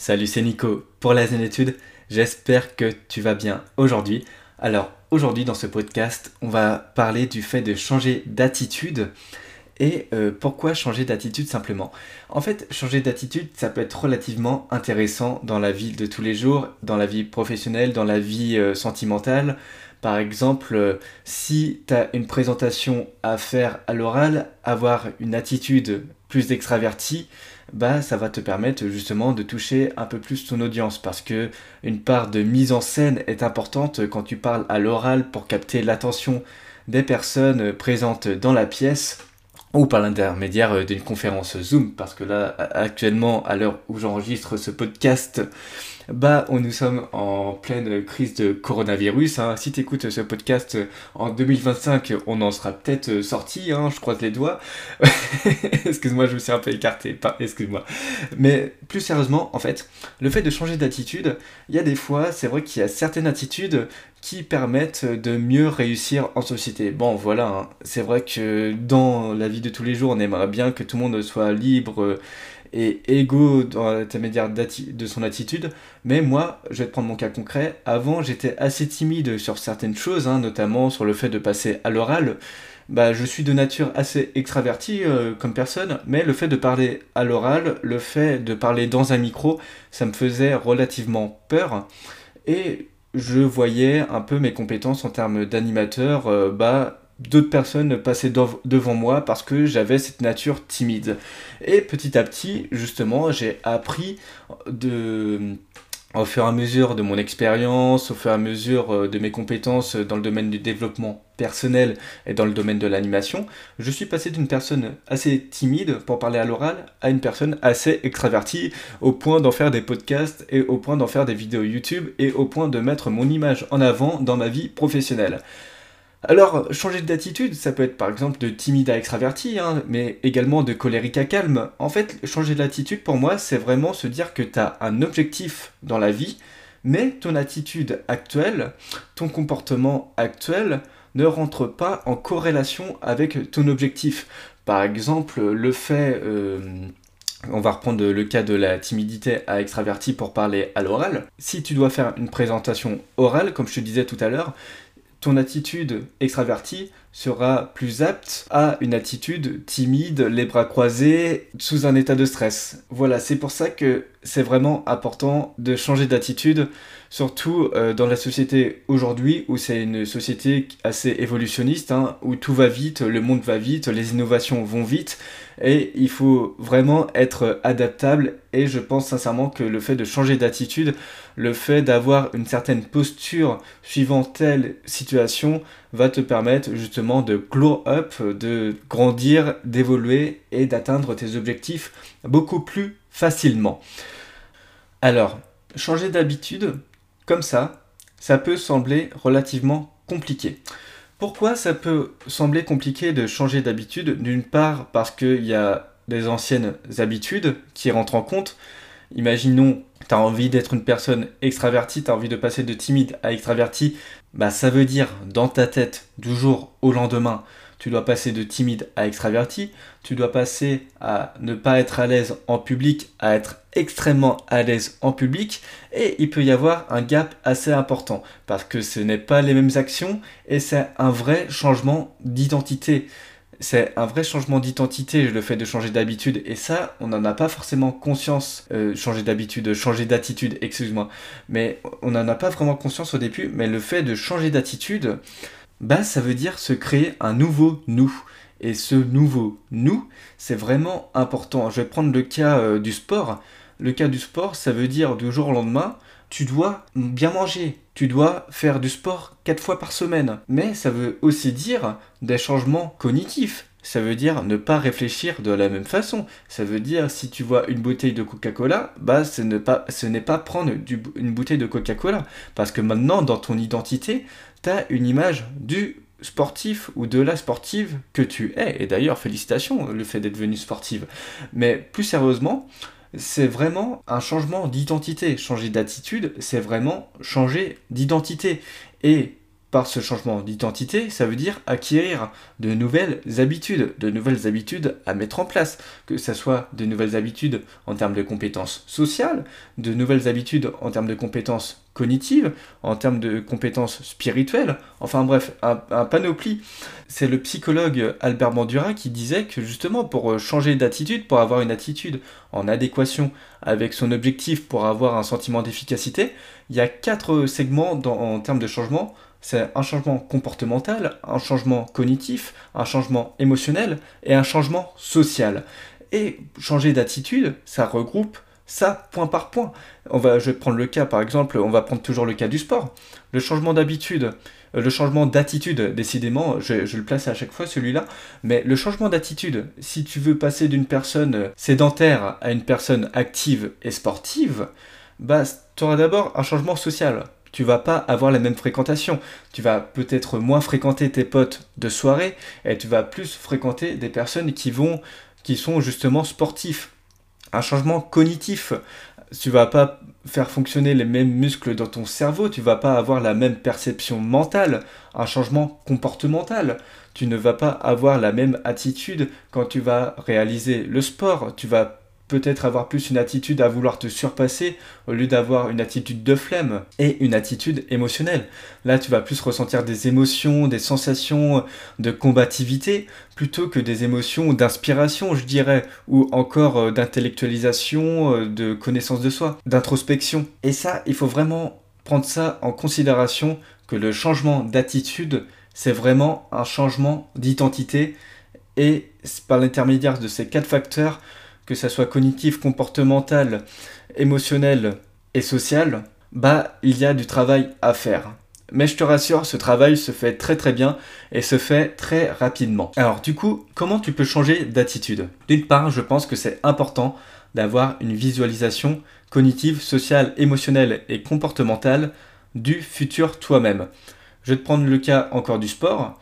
Salut, c'est Nico pour la Zénétude. J'espère que tu vas bien aujourd'hui. Alors, aujourd'hui, dans ce podcast, on va parler du fait de changer d'attitude. Et euh, pourquoi changer d'attitude simplement? En fait, changer d'attitude, ça peut être relativement intéressant dans la vie de tous les jours, dans la vie professionnelle, dans la vie euh, sentimentale. Par exemple, euh, si tu as une présentation à faire à l'oral, avoir une attitude plus extravertie, bah ça va te permettre justement de toucher un peu plus ton audience. Parce que une part de mise en scène est importante quand tu parles à l'oral pour capter l'attention des personnes présentes dans la pièce ou par l'intermédiaire d'une conférence Zoom. Parce que là actuellement à l'heure où j'enregistre ce podcast bah, nous sommes en pleine crise de coronavirus. Hein. Si tu écoutes ce podcast en 2025, on en sera peut-être sorti, hein, je croise les doigts. Excuse-moi, je me suis un peu écarté, excuse-moi. Mais plus sérieusement, en fait, le fait de changer d'attitude, il y a des fois, c'est vrai qu'il y a certaines attitudes qui permettent de mieux réussir en société. Bon, voilà, hein. c'est vrai que dans la vie de tous les jours, on aimerait bien que tout le monde soit libre et égaux dans l'intermédiaire de son attitude. Mais moi, je vais te prendre mon cas concret. Avant, j'étais assez timide sur certaines choses, hein, notamment sur le fait de passer à l'oral. Bah, je suis de nature assez extraverti euh, comme personne, mais le fait de parler à l'oral, le fait de parler dans un micro, ça me faisait relativement peur. Et je voyais un peu mes compétences en termes d'animateur euh, bah, d'autres personnes passaient devant moi parce que j'avais cette nature timide. Et petit à petit, justement, j'ai appris de au fur et à mesure de mon expérience, au fur et à mesure euh, de mes compétences dans le domaine du développement personnel et dans le domaine de l'animation, je suis passé d'une personne assez timide pour parler à l'oral à une personne assez extravertie au point d'en faire des podcasts et au point d'en faire des vidéos YouTube et au point de mettre mon image en avant dans ma vie professionnelle. Alors, changer d'attitude, ça peut être par exemple de timide à extraverti, hein, mais également de colérique à calme. En fait, changer d'attitude pour moi, c'est vraiment se dire que tu as un objectif dans la vie, mais ton attitude actuelle, ton comportement actuel ne rentre pas en corrélation avec ton objectif. Par exemple, le fait... Euh, on va reprendre le cas de la timidité à extraverti pour parler à l'oral. Si tu dois faire une présentation orale, comme je te disais tout à l'heure, ton attitude extravertie sera plus apte à une attitude timide, les bras croisés, sous un état de stress. Voilà, c'est pour ça que c'est vraiment important de changer d'attitude, surtout euh, dans la société aujourd'hui où c'est une société assez évolutionniste, hein, où tout va vite, le monde va vite, les innovations vont vite, et il faut vraiment être adaptable, et je pense sincèrement que le fait de changer d'attitude, le fait d'avoir une certaine posture suivant telle situation, va te permettre justement de glow up, de grandir, d'évoluer et d'atteindre tes objectifs beaucoup plus facilement. Alors, changer d'habitude, comme ça, ça peut sembler relativement compliqué. Pourquoi ça peut sembler compliqué de changer d'habitude? D'une part parce qu'il y a des anciennes habitudes qui rentrent en compte. Imaginons, tu as envie d'être une personne extravertie, tu as envie de passer de timide à extraverti, bah ça veut dire dans ta tête du jour au lendemain, tu dois passer de timide à extraverti, tu dois passer à ne pas être à l'aise en public à être extrêmement à l'aise en public et il peut y avoir un gap assez important parce que ce n'est pas les mêmes actions et c'est un vrai changement d'identité c'est un vrai changement d'identité, le fait de changer d'habitude. Et ça, on n'en a pas forcément conscience, euh, changer d'habitude, changer d'attitude, excuse-moi. Mais on n'en a pas vraiment conscience au début. Mais le fait de changer d'attitude, bah, ça veut dire se créer un nouveau nous. Et ce nouveau nous, c'est vraiment important. Je vais prendre le cas euh, du sport. Le cas du sport, ça veut dire du jour au lendemain, tu dois bien manger, tu dois faire du sport 4 fois par semaine. Mais ça veut aussi dire des changements cognitifs. Ça veut dire ne pas réfléchir de la même façon. Ça veut dire si tu vois une bouteille de Coca-Cola, bah ce n'est pas, prendre une bouteille de Coca-Cola. Parce que maintenant, dans ton identité, tu as une image du sportif ou de la sportive que tu es. Et d'ailleurs, félicitations le fait d'être venu sportive. Mais plus sérieusement, c'est vraiment un changement d'identité. Changer d'attitude, c'est vraiment changer d'identité. Et par ce changement d'identité, ça veut dire acquérir de nouvelles habitudes, de nouvelles habitudes à mettre en place, que ce soit de nouvelles habitudes en termes de compétences sociales, de nouvelles habitudes en termes de compétences cognitives, en termes de compétences spirituelles, enfin bref, un, panoplie. C'est le psychologue Albert Bandura qui disait que justement pour changer d'attitude, pour avoir une attitude en adéquation avec son objectif, pour avoir un sentiment d'efficacité, il y a quatre segments en termes de changement c'est un changement comportemental, un changement cognitif, un changement émotionnel et un changement social. Et changer d'attitude, ça regroupe ça point par point. On va, je vais prendre le cas par exemple, on va prendre toujours le cas du sport. Le changement d'habitude, euh, le changement d'attitude, décidément, je, je, le place à chaque fois celui-là, mais le changement d'attitude, si tu veux passer d'une personne sédentaire à une personne active et sportive, bah, tu auras d'abord un changement social tu vas pas avoir la même fréquentation. Tu vas peut-être moins fréquenter tes potes de soirée et tu vas plus fréquenter des personnes qui sont justement sportifs. Un changement cognitif. Tu vas pas faire fonctionner les mêmes muscles dans ton cerveau, tu vas pas avoir la même perception mentale, un changement comportemental. Tu ne vas pas avoir la même attitude quand tu vas réaliser le sport, tu vas peut-être avoir plus une attitude à vouloir te surpasser au lieu d'avoir une attitude de flemme et une attitude émotionnelle. Là, tu vas plus ressentir des émotions, des sensations de combativité plutôt que des émotions d'inspiration, je dirais, ou encore euh, d'intellectualisation, euh, de connaissance de soi, d'introspection. Et ça, il faut vraiment prendre ça en considération que le changement d'attitude, c'est vraiment un changement d'identité et par l'intermédiaire de ces quatre facteurs, que ça soit cognitif, comportemental, émotionnel et social, bah il y a du travail à faire. Mais je te rassure, ce travail se fait très très bien et se fait très rapidement. Alors du coup, comment tu peux changer d'attitude? D'une part, je pense que c'est important d'avoir une visualisation cognitive, sociale, émotionnelle et comportementale du futur toi-même. Je vais te prendre le cas encore du sport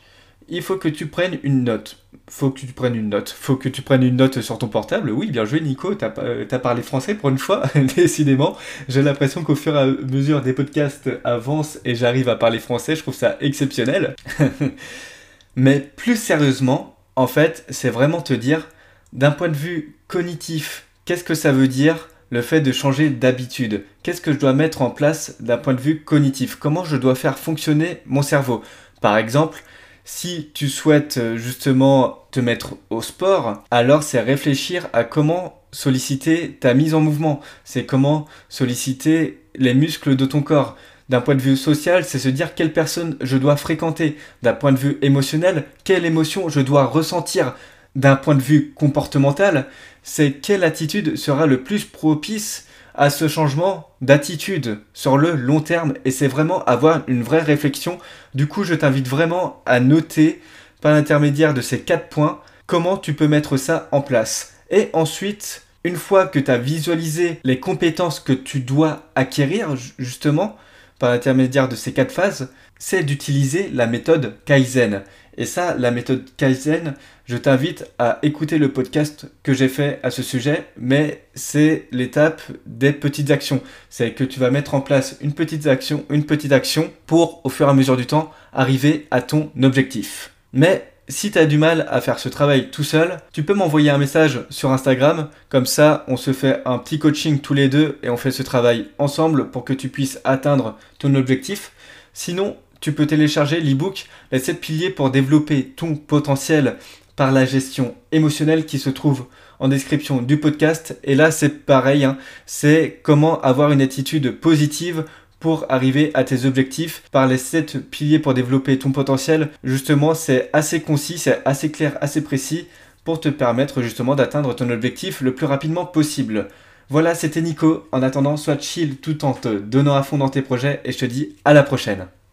il faut que tu prennes une note. Faut que tu prennes une note. Faut que tu prennes une note sur ton portable. Oui, bien joué, Nico. T'as as parlé français pour une fois, décidément. J'ai l'impression qu'au fur et à mesure des podcasts avancent et j'arrive à parler français. Je trouve ça exceptionnel. Mais plus sérieusement, en fait, c'est vraiment te dire, d'un point de vue cognitif, qu'est-ce que ça veut dire le fait de changer d'habitude? Qu'est-ce que je dois mettre en place d'un point de vue cognitif? Comment je dois faire fonctionner mon cerveau? Par exemple, si tu souhaites euh, justement te mettre au sport, alors c'est réfléchir à comment solliciter ta mise en mouvement. C'est comment solliciter les muscles de ton corps. D'un point de vue social, c'est se dire quelle personne je dois fréquenter. D'un point de vue émotionnel, quelle émotion je dois ressentir. D'un point de vue comportemental, c'est quelle attitude sera le plus propice à ce changement d'attitude sur le long terme et c'est vraiment avoir une vraie réflexion. Du coup, je t'invite vraiment à noter par l'intermédiaire de ces quatre points comment tu peux mettre ça en place. Et ensuite, une fois que tu as visualisé les compétences que tu dois acquérir justement par l'intermédiaire de ces quatre phases, c'est d'utiliser la méthode Kaizen. Et ça, la méthode Kaizen, je t'invite à écouter le podcast que j'ai fait à ce sujet, mais c'est l'étape des petites actions. C'est que tu vas mettre en place une petite action, une petite action pour, au fur et à mesure du temps, arriver à ton objectif. Mais si tu as du mal à faire ce travail tout seul, tu peux m'envoyer un message sur Instagram, comme ça on se fait un petit coaching tous les deux et on fait ce travail ensemble pour que tu puisses atteindre ton objectif. Sinon, tu peux télécharger l'ebook Les 7 piliers pour développer ton potentiel par la gestion émotionnelle qui se trouve en description du podcast. Et là, c'est pareil, hein. c'est comment avoir une attitude positive pour arriver à tes objectifs par les 7 piliers pour développer ton potentiel. Justement, c'est assez concis, c'est assez clair, assez précis pour te permettre justement d'atteindre ton objectif le plus rapidement possible. Voilà, c'était Nico. En attendant, sois chill tout en te donnant à fond dans tes projets et je te dis à la prochaine.